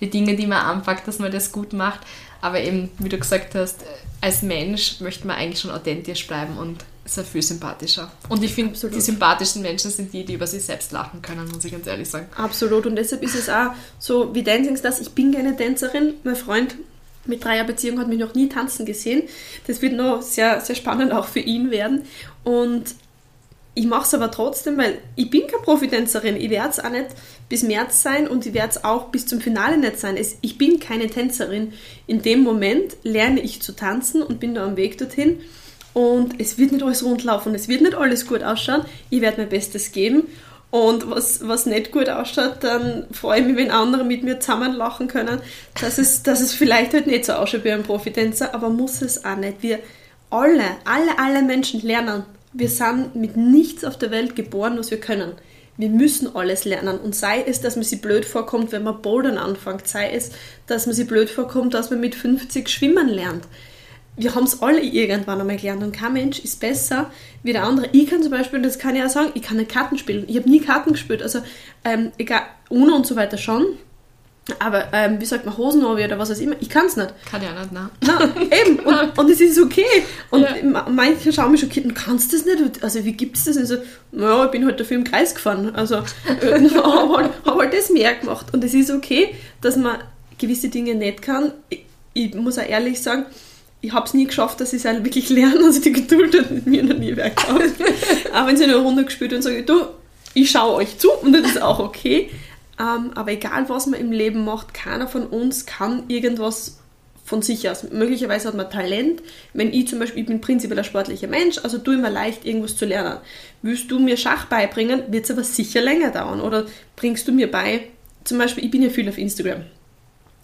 Speaker 3: die Dinge, die man anpackt, dass man das gut macht. Aber eben, wie du gesagt hast, als Mensch möchte man eigentlich schon authentisch bleiben und sehr viel sympathischer. Und ich finde, die sympathischen Menschen sind die, die über sich selbst lachen können, muss ich ganz ehrlich sagen.
Speaker 1: Absolut. Und deshalb ist es auch so wie Dancing Stars. Ich bin keine Tänzerin. Mein Freund mit dreier Beziehung hat mich noch nie tanzen gesehen. Das wird noch sehr, sehr spannend auch für ihn werden. Und ich mache es aber trotzdem, weil ich bin keine Profitänzerin. Ich werde es auch nicht bis März sein und ich werde es auch bis zum Finale nicht sein. ich bin keine Tänzerin. In dem Moment lerne ich zu tanzen und bin da am Weg dorthin. Und es wird nicht alles rundlaufen, es wird nicht alles gut ausschauen. Ich werde mein Bestes geben. Und was, was nicht gut ausschaut, dann freue ich mich, wenn andere mit mir zusammen lachen können, dass es, dass es vielleicht halt nicht so ausschaut wie ein Profitänzer, aber muss es auch nicht. Wir alle, alle, alle Menschen lernen. Wir sind mit nichts auf der Welt geboren, was wir können. Wir müssen alles lernen. Und sei es, dass man sich blöd vorkommt, wenn man Bouldern anfängt, sei es, dass man sich blöd vorkommt, dass man mit 50 schwimmen lernt wir haben es alle irgendwann einmal gelernt und kein Mensch ist besser wie der andere. Ich kann zum Beispiel, das kann ich auch sagen, ich kann nicht Karten spielen. Ich habe nie Karten gespielt. Also, ähm, egal, UNO und so weiter schon. Aber ähm, wie sagt man, Hosenhobby oder was auch immer, ich kann es nicht.
Speaker 3: Kann ja nicht, nein.
Speaker 1: Nein, [laughs] eben. Und, und es ist okay. Und ja. manche schauen mich schockiert, du kannst das nicht. Also wie gibt es das? Und so, naja, ich bin halt dafür im Kreis gefahren. Also äh, [laughs] habe halt, hab halt das mehr gemacht. Und es ist okay, dass man gewisse Dinge nicht kann. Ich, ich muss auch ehrlich sagen, ich habe es nie geschafft, dass ich es halt wirklich lerne. Also die Geduld hat mit mir noch nie gehabt. [laughs] auch wenn sie eine Runde gespielt und sage, du, ich schaue euch zu und das ist auch okay. Ähm, aber egal, was man im Leben macht, keiner von uns kann irgendwas von sich aus. Möglicherweise hat man Talent. Wenn ich zum Beispiel, ich bin prinzipiell ein sportlicher Mensch, also tue mir leicht, irgendwas zu lernen. Willst du mir Schach beibringen, wird es aber sicher länger dauern. Oder bringst du mir bei, zum Beispiel, ich bin ja viel auf Instagram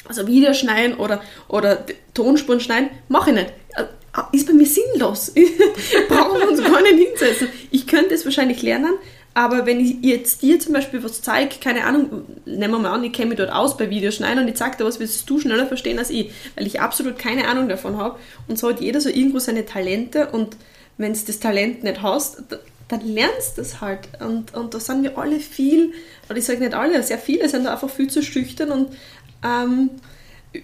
Speaker 1: also Videos schneiden oder, oder Tonspuren schneiden, mache ich nicht. Äh, ist bei mir sinnlos. [laughs] Brauchen wir uns gar nicht hinsetzen. Ich könnte es wahrscheinlich lernen, aber wenn ich jetzt dir zum Beispiel was zeige, keine Ahnung, nehmen wir mal an, ich kenne mich dort aus bei Videoschneiden und ich zeige dir was, wirst du schneller verstehen als ich, weil ich absolut keine Ahnung davon habe. Und so hat jeder so irgendwo seine Talente und wenn du das Talent nicht hast, dann lernst du das halt. Und, und da sind wir alle viel, oder ich sage nicht alle, sehr viele sind da einfach viel zu schüchtern und ähm,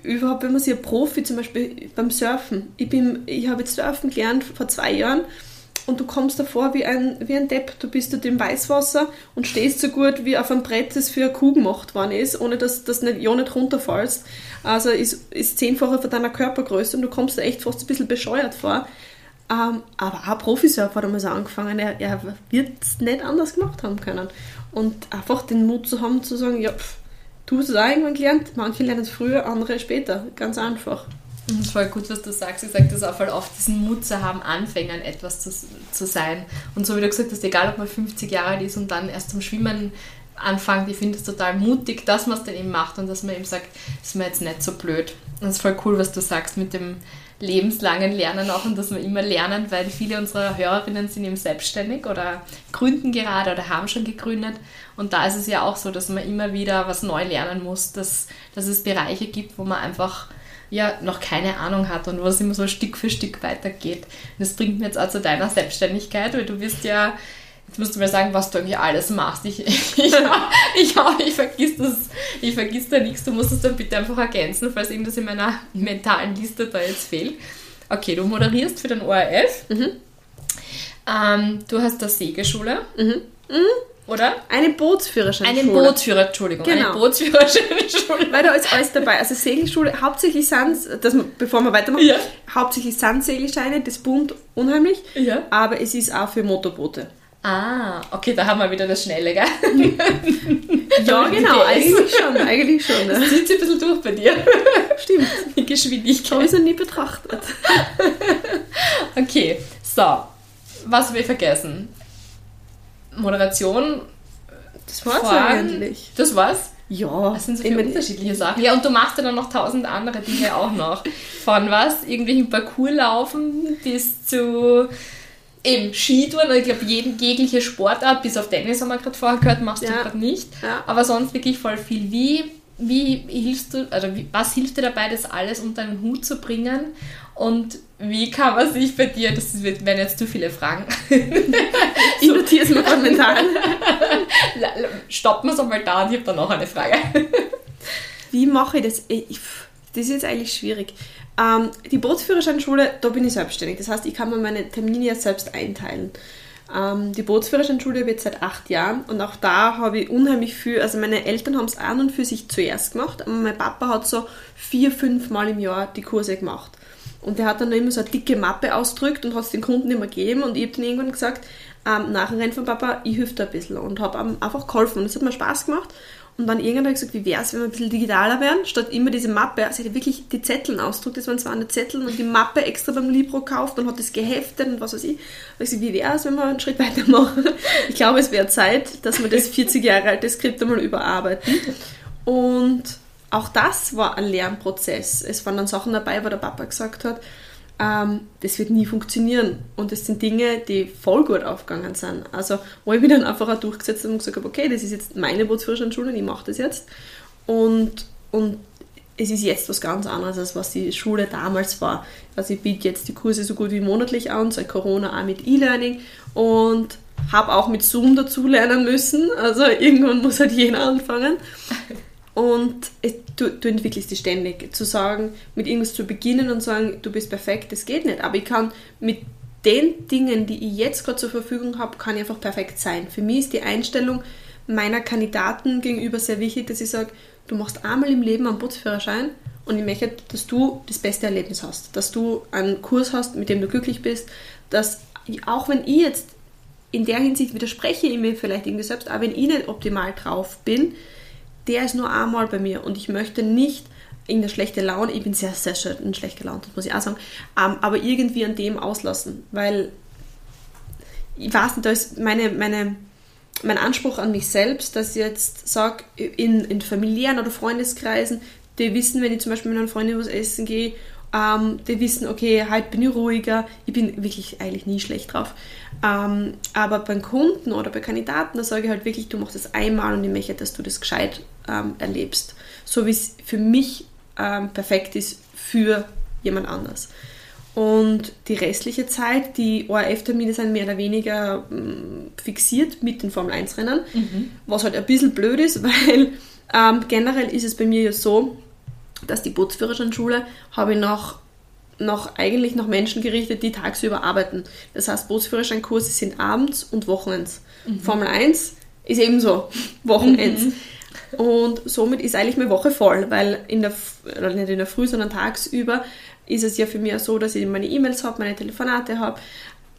Speaker 1: überhaupt, wenn man sich ein Profi, zum Beispiel beim Surfen, ich, ich habe jetzt Surfen gelernt vor zwei Jahren und du kommst davor wie ein, wie ein Depp. Du bist dort im Weißwasser und stehst so gut wie auf einem Brett, das für eine Kuh gemacht worden ist, ohne dass du nicht, ja nicht runterfallst. Also ist, ist zehnfacher von deiner Körpergröße und du kommst da echt fast ein bisschen bescheuert vor. Ähm, aber auch Profisurfer hat einmal so angefangen, er, er wird es nicht anders gemacht haben können. Und einfach den Mut zu haben, zu sagen, ja, pff, du hast es auch irgendwann gelernt, manche lernen es früher, andere später. Ganz einfach.
Speaker 3: Das ist voll gut, was du sagst. Ich sage das auch voll oft, diesen Mut zu haben, Anfängern etwas zu, zu sein. Und so wie du gesagt hast, egal ob man 50 Jahre alt ist und dann erst zum Schwimmen anfängt, ich finde es total mutig, dass man es dann eben macht und dass man eben sagt, ist mir jetzt nicht so blöd. Und das ist voll cool, was du sagst mit dem lebenslangen Lernen auch und dass wir immer lernen, weil viele unserer Hörerinnen sind eben selbstständig oder gründen gerade oder haben schon gegründet. Und da ist es ja auch so, dass man immer wieder was neu lernen muss, dass, dass es Bereiche gibt, wo man einfach ja noch keine Ahnung hat und wo es immer so Stück für Stück weitergeht. Und das bringt mir jetzt auch zu deiner Selbstständigkeit, weil du wirst ja Jetzt musst du mir sagen, was du eigentlich alles machst. Ich, [laughs] ich, ich, ich, ich vergiss das, ich vergiss da nichts. Du musst es dann bitte einfach ergänzen, falls irgendwas in meiner mentalen Liste da jetzt fehlt. Okay, du moderierst für den ORF. Mhm. Ähm, du hast da Segelschule. Mhm. Mhm. Oder?
Speaker 1: Eine Bootsführerscheinschule.
Speaker 3: Eine Bootsführer, Entschuldigung.
Speaker 1: Genau.
Speaker 3: Eine Bootsführerscheinschule.
Speaker 1: Weil da ist alles dabei. Also Segelschule, hauptsächlich sind bevor wir weitermachen, ja. hauptsächlich sind Segelscheine, das boomt unheimlich. Ja. Aber es ist auch für Motorboote.
Speaker 3: Ah, okay, da haben wir wieder das Schnelle, gell? [laughs]
Speaker 1: ja, genau, eigentlich schon, eigentlich schon. [laughs]
Speaker 3: Das zieht sich ein bisschen durch bei dir. [laughs]
Speaker 1: Stimmt.
Speaker 3: Die Geschwindigkeit.
Speaker 1: Habe ich so nie betrachtet.
Speaker 3: okay, so. Was habe ich vergessen? Moderation.
Speaker 1: Das war's Fragen. eigentlich.
Speaker 3: Das war's?
Speaker 1: Ja.
Speaker 3: Das sind so viele unterschiedliche Sachen. Ja, und du machst ja dann noch tausend andere Dinge auch noch. Von was? Irgendwelchen Parcours laufen bis zu eben Skitouren, ich glaube, jeden jegliche Sportart, bis auf Tennis haben wir gerade vorher gehört, machst ja. du gerade nicht. Ja. Aber sonst wirklich voll viel. Wie, wie hilfst du, also wie, was hilft dir dabei, das alles unter einen Hut zu bringen? Und wie kann man sich bei dir, das werden jetzt zu viele Fragen. [laughs]
Speaker 1: ich notiere es mir momentan. [laughs]
Speaker 3: Stoppen wir es einmal da und ich habe dann noch eine Frage.
Speaker 1: wie mache ich das? Ich, das ist jetzt eigentlich schwierig. Ähm, die Bootsführerscheinschule, da bin ich selbstständig. Das heißt, ich kann mir meine Termine ja selbst einteilen. Ähm, die Bootsführerscheinschule wird seit acht Jahren und auch da habe ich unheimlich viel, also meine Eltern haben es an und für sich zuerst gemacht, aber mein Papa hat so vier, fünf Mal im Jahr die Kurse gemacht. Und der hat dann immer so eine dicke Mappe ausgedrückt und hat es den Kunden immer gegeben und ich habe dann irgendwann gesagt, ähm, nach dem Rennen von Papa, ich da ein bisschen und habe einfach geholfen und es hat mir Spaß gemacht und dann irgendwann habe ich gesagt, wie wäre es, wenn wir ein bisschen digitaler wären, statt immer diese Mappe, also ich hatte wirklich die Zettel ausdruckt, das waren 200 Zettel und die Mappe extra beim Libro gekauft und hat das geheftet und was weiß ich. Und ich gesagt, wie wäre es, wenn wir einen Schritt weiter machen? Ich glaube, es wäre Zeit, dass wir das [laughs] 40 Jahre alte Skript einmal überarbeiten. Und auch das war ein Lernprozess. Es waren dann Sachen dabei, wo der Papa gesagt hat, das wird nie funktionieren. Und das sind Dinge, die voll gut aufgegangen sind. Also, wo ich mich dann einfach auch durchgesetzt habe und gesagt habe, okay, das ist jetzt meine Bootsführerscheinschule und ich mache das jetzt. Und, und es ist jetzt was ganz anderes, als was die Schule damals war. Also ich biete jetzt die Kurse so gut wie monatlich an, seit Corona auch mit E-Learning und habe auch mit Zoom dazu lernen müssen. Also [laughs] irgendwann muss halt jeder anfangen. Und du, du entwickelst dich ständig. Zu sagen, mit irgendwas zu beginnen und sagen, du bist perfekt, das geht nicht. Aber ich kann mit den Dingen, die ich jetzt gerade zur Verfügung habe, kann ich einfach perfekt sein. Für mich ist die Einstellung meiner Kandidaten gegenüber sehr wichtig, dass ich sage, du machst einmal im Leben einen Bootsführerschein und ich möchte, dass du das beste Erlebnis hast, dass du einen Kurs hast, mit dem du glücklich bist, dass auch wenn ich jetzt in der Hinsicht widerspreche ich mir vielleicht irgendwie selbst, aber wenn ich nicht optimal drauf bin, der ist nur einmal bei mir und ich möchte nicht irgendeine schlechte Laune, ich bin sehr, sehr schön schlecht gelaunt, das muss ich auch sagen, ähm, aber irgendwie an dem auslassen, weil ich weiß nicht, da ist meine, meine, mein Anspruch an mich selbst, dass ich jetzt sage, in, in familiären oder Freundeskreisen, die wissen, wenn ich zum Beispiel mit einer Freundin was essen gehe, ähm, die wissen, okay, heute bin ich ruhiger, ich bin wirklich eigentlich nie schlecht drauf. Ähm, aber beim Kunden oder bei Kandidaten, da sage ich halt wirklich, du machst das einmal und ich möchte, dass du das gescheit ähm, erlebst. So wie es für mich ähm, perfekt ist für jemand anders. Und die restliche Zeit, die ORF-Termine sind mehr oder weniger ähm, fixiert mit den Formel-1-Rennen, mhm. was halt ein bisschen blöd ist, [laughs] weil ähm, generell ist es bei mir ja so, dass die Bootsführerscheinschule habe ich noch, noch eigentlich nach Menschen gerichtet, die tagsüber arbeiten. Das heißt, Bootsführerscheinkurse sind abends und Wochenends. Mhm. Formel 1 ist ebenso [laughs] Wochenends. Mhm. Und somit ist eigentlich meine Woche voll, weil in der, oder nicht in der Früh, sondern tagsüber ist es ja für mich auch so, dass ich meine E-Mails habe, meine Telefonate habe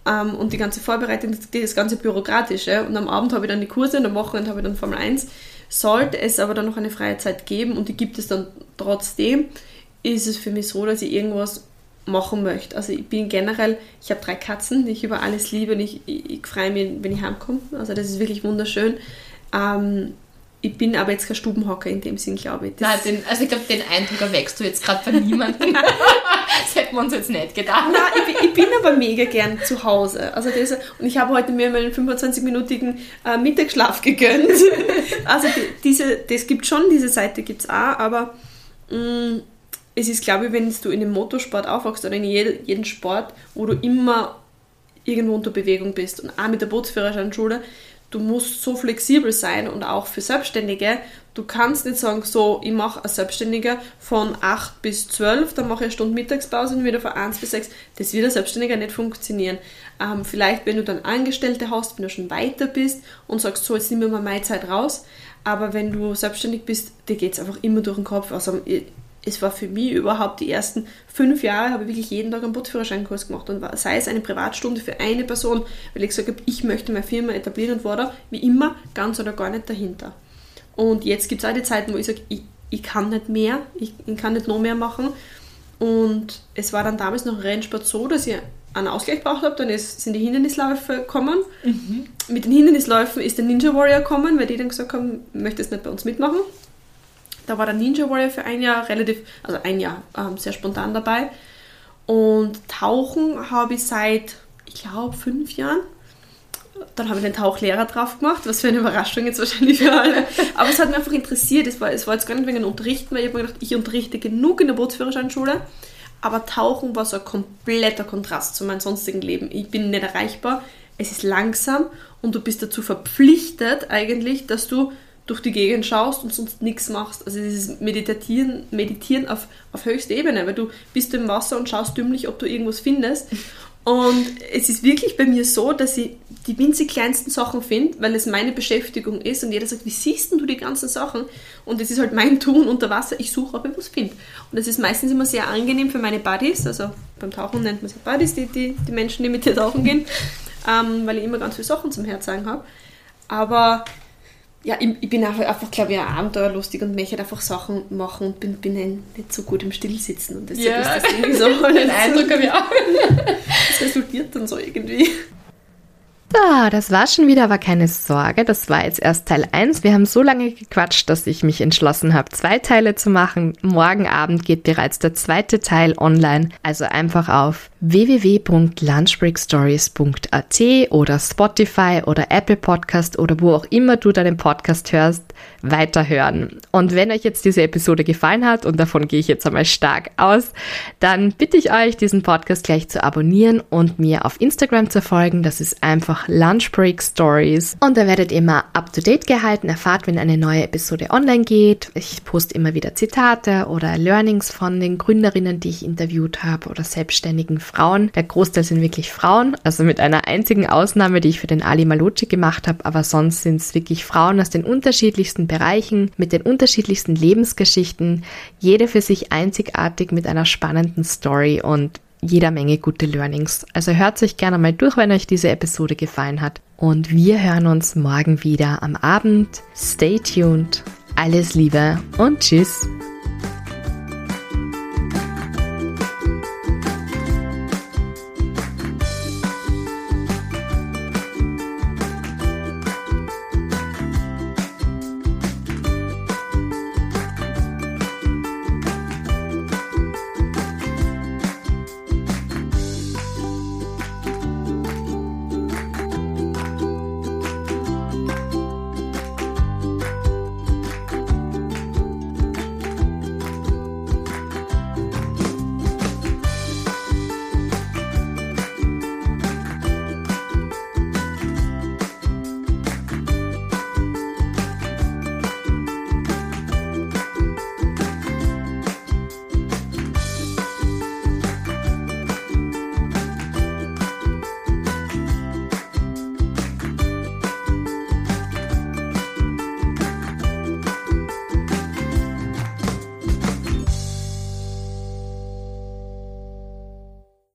Speaker 1: ähm, und die ganze Vorbereitung, das, das ganze Bürokratische. Und am Abend habe ich dann die Kurse und am Wochenende habe ich dann Formel 1. Sollte es aber dann noch eine freie Zeit geben und die gibt es dann trotzdem, ist es für mich so, dass ich irgendwas machen möchte. Also ich bin generell, ich habe drei Katzen, die ich über alles liebe und ich, ich, ich freue mich, wenn ich heimkomme. Also das ist wirklich wunderschön. Ähm, ich bin aber jetzt kein Stubenhocker in dem Sinn, glaube ich.
Speaker 3: Das Nein, den, also ich glaube, den Eindruck erwächst du jetzt gerade bei niemandem. [laughs] das hätten wir uns jetzt nicht gedacht.
Speaker 1: Nein, ich bin, ich bin aber mega gern zu Hause. Also das, und ich habe heute mir meinen 25-minütigen äh, Mittagsschlaf gegönnt. [laughs] also die, diese, das gibt schon, diese Seite gibt es auch, aber mh, mm, es ist, glaube ich, wenn du in dem Motorsport aufwachst oder in jedem Sport, wo du immer irgendwo unter Bewegung bist und auch mit der Bootsführerscheinschule, du musst so flexibel sein und auch für Selbstständige. Du kannst nicht sagen, so, ich mache als Selbstständiger von 8 bis 12, dann mache ich eine Stunde Mittagspause und wieder von 1 bis 6. Das wird als Selbstständiger nicht funktionieren. Ähm, vielleicht, wenn du dann Angestellte hast, wenn du schon weiter bist und sagst, so, jetzt nehmen wir mal meine Zeit raus. Aber wenn du selbstständig bist, dir geht es einfach immer durch den Kopf. Also es war für mich überhaupt die ersten fünf Jahre, habe ich wirklich jeden Tag einen Bootführerscheinkurs gemacht und sei es eine Privatstunde für eine Person, weil ich gesagt habe, ich möchte meine Firma etablieren und war da wie immer ganz oder gar nicht dahinter. Und jetzt gibt es auch die Zeiten, wo ich sage, ich, ich kann nicht mehr, ich, ich kann nicht noch mehr machen. Und es war dann damals noch Rennsport so, dass ich einen Ausgleich gebraucht habe, dann ist, sind die Hindernisläufe gekommen. Mhm. Mit den Hindernisläufen ist der Ninja Warrior gekommen, weil die dann gesagt haben, möchtest nicht bei uns mitmachen. Da war der Ninja Warrior für ein Jahr relativ, also ein Jahr ähm, sehr spontan dabei. Und Tauchen habe ich seit, ich glaube, fünf Jahren. Dann habe ich den Tauchlehrer drauf gemacht, was für eine Überraschung jetzt wahrscheinlich für alle. Aber es hat mich einfach interessiert. Es war, es war jetzt gar nicht wegen Unterrichten, weil ich habe mir gedacht, ich unterrichte genug in der Bootsführerscheinschule. Aber Tauchen war so ein kompletter Kontrast zu meinem sonstigen Leben. Ich bin nicht erreichbar, es ist langsam und du bist dazu verpflichtet eigentlich, dass du durch die Gegend schaust und sonst nichts machst. Also dieses Meditieren, Meditieren auf, auf höchster Ebene, weil du bist im Wasser und schaust dümmlich, ob du irgendwas findest. Und es ist wirklich bei mir so, dass ich die winzig kleinsten Sachen finde, weil es meine Beschäftigung ist und jeder sagt, wie siehst du die ganzen Sachen? Und es ist halt mein Tun unter Wasser, ich suche, ob ich was finde. Und es ist meistens immer sehr angenehm für meine Buddies, also beim Tauchen nennt man sie Buddies, die, die, die Menschen, die mit dir tauchen gehen, ähm, weil ich immer ganz viele Sachen zum Herz habe. Aber ja, ich, ich bin einfach, einfach glaube ich, abenteuerlustig und möchte einfach Sachen machen und bin, bin nicht so gut im Stillsitzen. Und deshalb ja. ist das irgendwie so. [laughs] Den Eindruck habe ich auch. [laughs] Das resultiert dann so irgendwie.
Speaker 2: So, das war schon wieder, aber keine Sorge, das war jetzt erst Teil 1. Wir haben so lange gequatscht, dass ich mich entschlossen habe, zwei Teile zu machen. Morgen Abend geht bereits der zweite Teil online. Also einfach auf www.lunchbreakstories.at oder Spotify oder Apple Podcast oder wo auch immer du deinen Podcast hörst, weiterhören. Und wenn euch jetzt diese Episode gefallen hat, und davon gehe ich jetzt einmal stark aus, dann bitte ich euch, diesen Podcast gleich zu abonnieren und mir auf Instagram zu folgen. Das ist einfach einfach Lunch Break Stories. Und da werdet ihr immer up to date gehalten, erfahrt, wenn eine neue Episode online geht. Ich poste immer wieder Zitate oder Learnings von den Gründerinnen, die ich interviewt habe oder selbstständigen Frauen. Der Großteil sind wirklich Frauen, also mit einer einzigen Ausnahme, die ich für den Ali Malucci gemacht habe, aber sonst sind es wirklich Frauen aus den unterschiedlichsten Bereichen, mit den unterschiedlichsten Lebensgeschichten, jede für sich einzigartig mit einer spannenden Story. Und jeder Menge gute Learnings. Also hört sich gerne mal durch, wenn euch diese Episode gefallen hat. Und wir hören uns morgen wieder am Abend. Stay tuned. Alles Liebe und Tschüss.